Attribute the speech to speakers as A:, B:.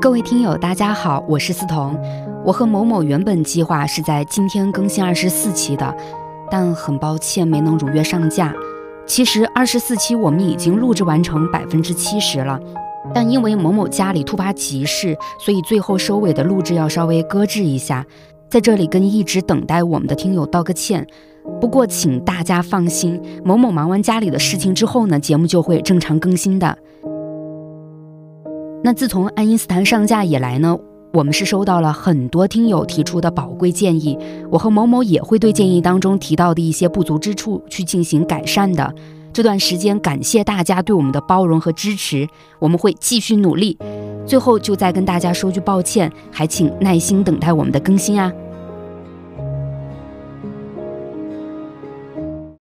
A: 各位听友，大家好，我是思彤。我和某某原本计划是在今天更新二十四期的，但很抱歉没能如约上架。其实二十四期我们已经录制完成百分之七十了，但因为某某家里突发急事，所以最后收尾的录制要稍微搁置一下。在这里跟一直等待我们的听友道个歉。不过请大家放心，某某忙完家里的事情之后呢，节目就会正常更新的。那自从爱因斯坦上架以来呢，我们是收到了很多听友提出的宝贵建议，我和某某也会对建议当中提到的一些不足之处去进行改善的。这段时间感谢大家对我们的包容和支持，我们会继续努力。最后就再跟大家说句抱歉，还请耐心等待我们的更新啊。